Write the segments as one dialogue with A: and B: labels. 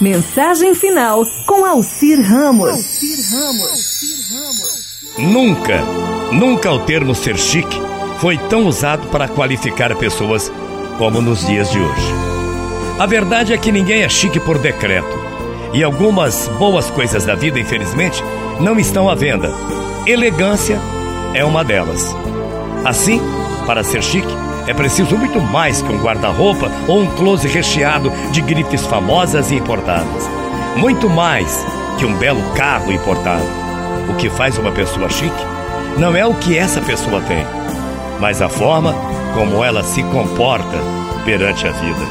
A: Mensagem final com Alcir Ramos.
B: Nunca, nunca o termo ser chique foi tão usado para qualificar pessoas como nos dias de hoje. A verdade é que ninguém é chique por decreto. E algumas boas coisas da vida, infelizmente, não estão à venda. Elegância é uma delas. Assim, para ser chique, é preciso muito mais que um guarda-roupa ou um close recheado de grifes famosas e importadas. Muito mais que um belo carro importado. O que faz uma pessoa chique não é o que essa pessoa tem, mas a forma como ela se comporta perante a vida.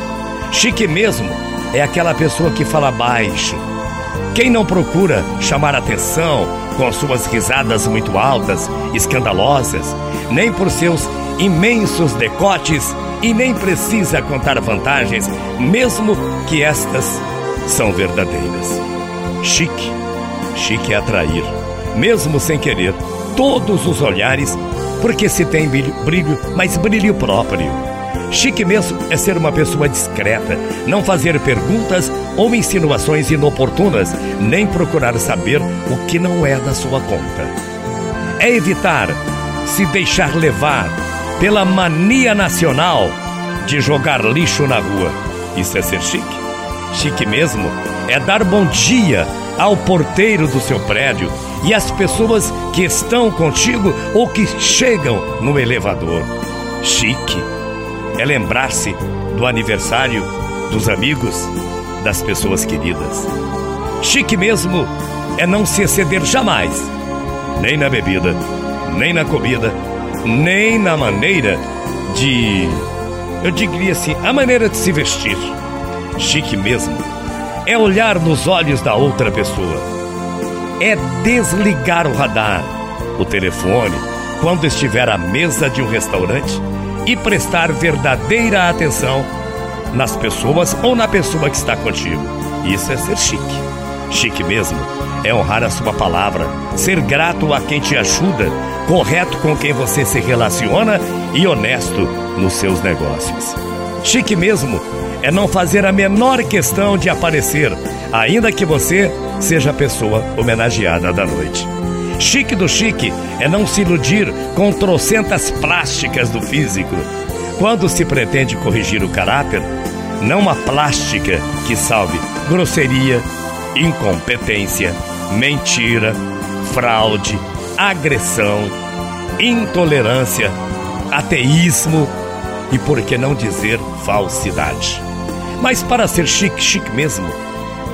B: Chique mesmo é aquela pessoa que fala baixo. Quem não procura chamar atenção com suas risadas muito altas, escandalosas, nem por seus imensos decotes e nem precisa contar vantagens, mesmo que estas são verdadeiras. Chique, chique é atrair, mesmo sem querer, todos os olhares, porque se tem brilho, brilho mas brilho próprio. Chique mesmo é ser uma pessoa discreta, não fazer perguntas ou insinuações inoportunas, nem procurar saber o que não é da sua conta. É evitar se deixar levar pela mania nacional de jogar lixo na rua. Isso é ser chique? Chique mesmo é dar bom dia ao porteiro do seu prédio e às pessoas que estão contigo ou que chegam no elevador. Chique é lembrar-se do aniversário dos amigos, das pessoas queridas. Chique mesmo é não se exceder jamais, nem na bebida, nem na comida, nem na maneira de. Eu diria assim, a maneira de se vestir. Chique mesmo é olhar nos olhos da outra pessoa. É desligar o radar, o telefone, quando estiver à mesa de um restaurante e prestar verdadeira atenção nas pessoas ou na pessoa que está contigo. Isso é ser chique. Chique mesmo é honrar a sua palavra, ser grato a quem te ajuda, correto com quem você se relaciona e honesto nos seus negócios. Chique mesmo é não fazer a menor questão de aparecer, ainda que você seja a pessoa homenageada da noite. Chique do chique é não se iludir com trocentas plásticas do físico. Quando se pretende corrigir o caráter, não uma plástica que salve grosseria, incompetência, mentira, fraude, agressão, intolerância, ateísmo e, por que não dizer, falsidade. Mas para ser chique, chique mesmo,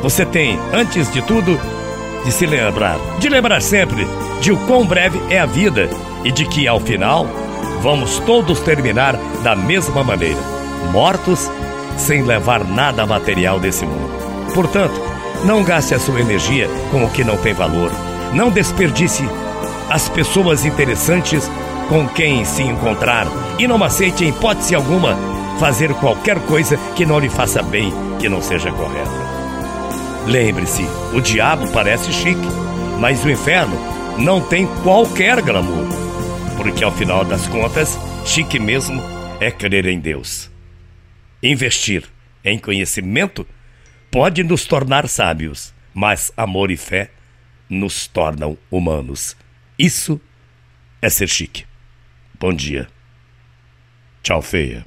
B: você tem, antes de tudo, de se lembrar, de lembrar sempre de o quão breve é a vida e de que ao final vamos todos terminar da mesma maneira, mortos sem levar nada material desse mundo. Portanto, não gaste a sua energia com o que não tem valor. Não desperdice as pessoas interessantes com quem se encontrar e não aceite em hipótese alguma fazer qualquer coisa que não lhe faça bem, que não seja correta. Lembre-se, o diabo parece chique, mas o inferno não tem qualquer glamour. Porque ao final das contas, chique mesmo é crer em Deus. Investir em conhecimento pode nos tornar sábios, mas amor e fé nos tornam humanos. Isso é ser chique. Bom dia. Tchau, feia.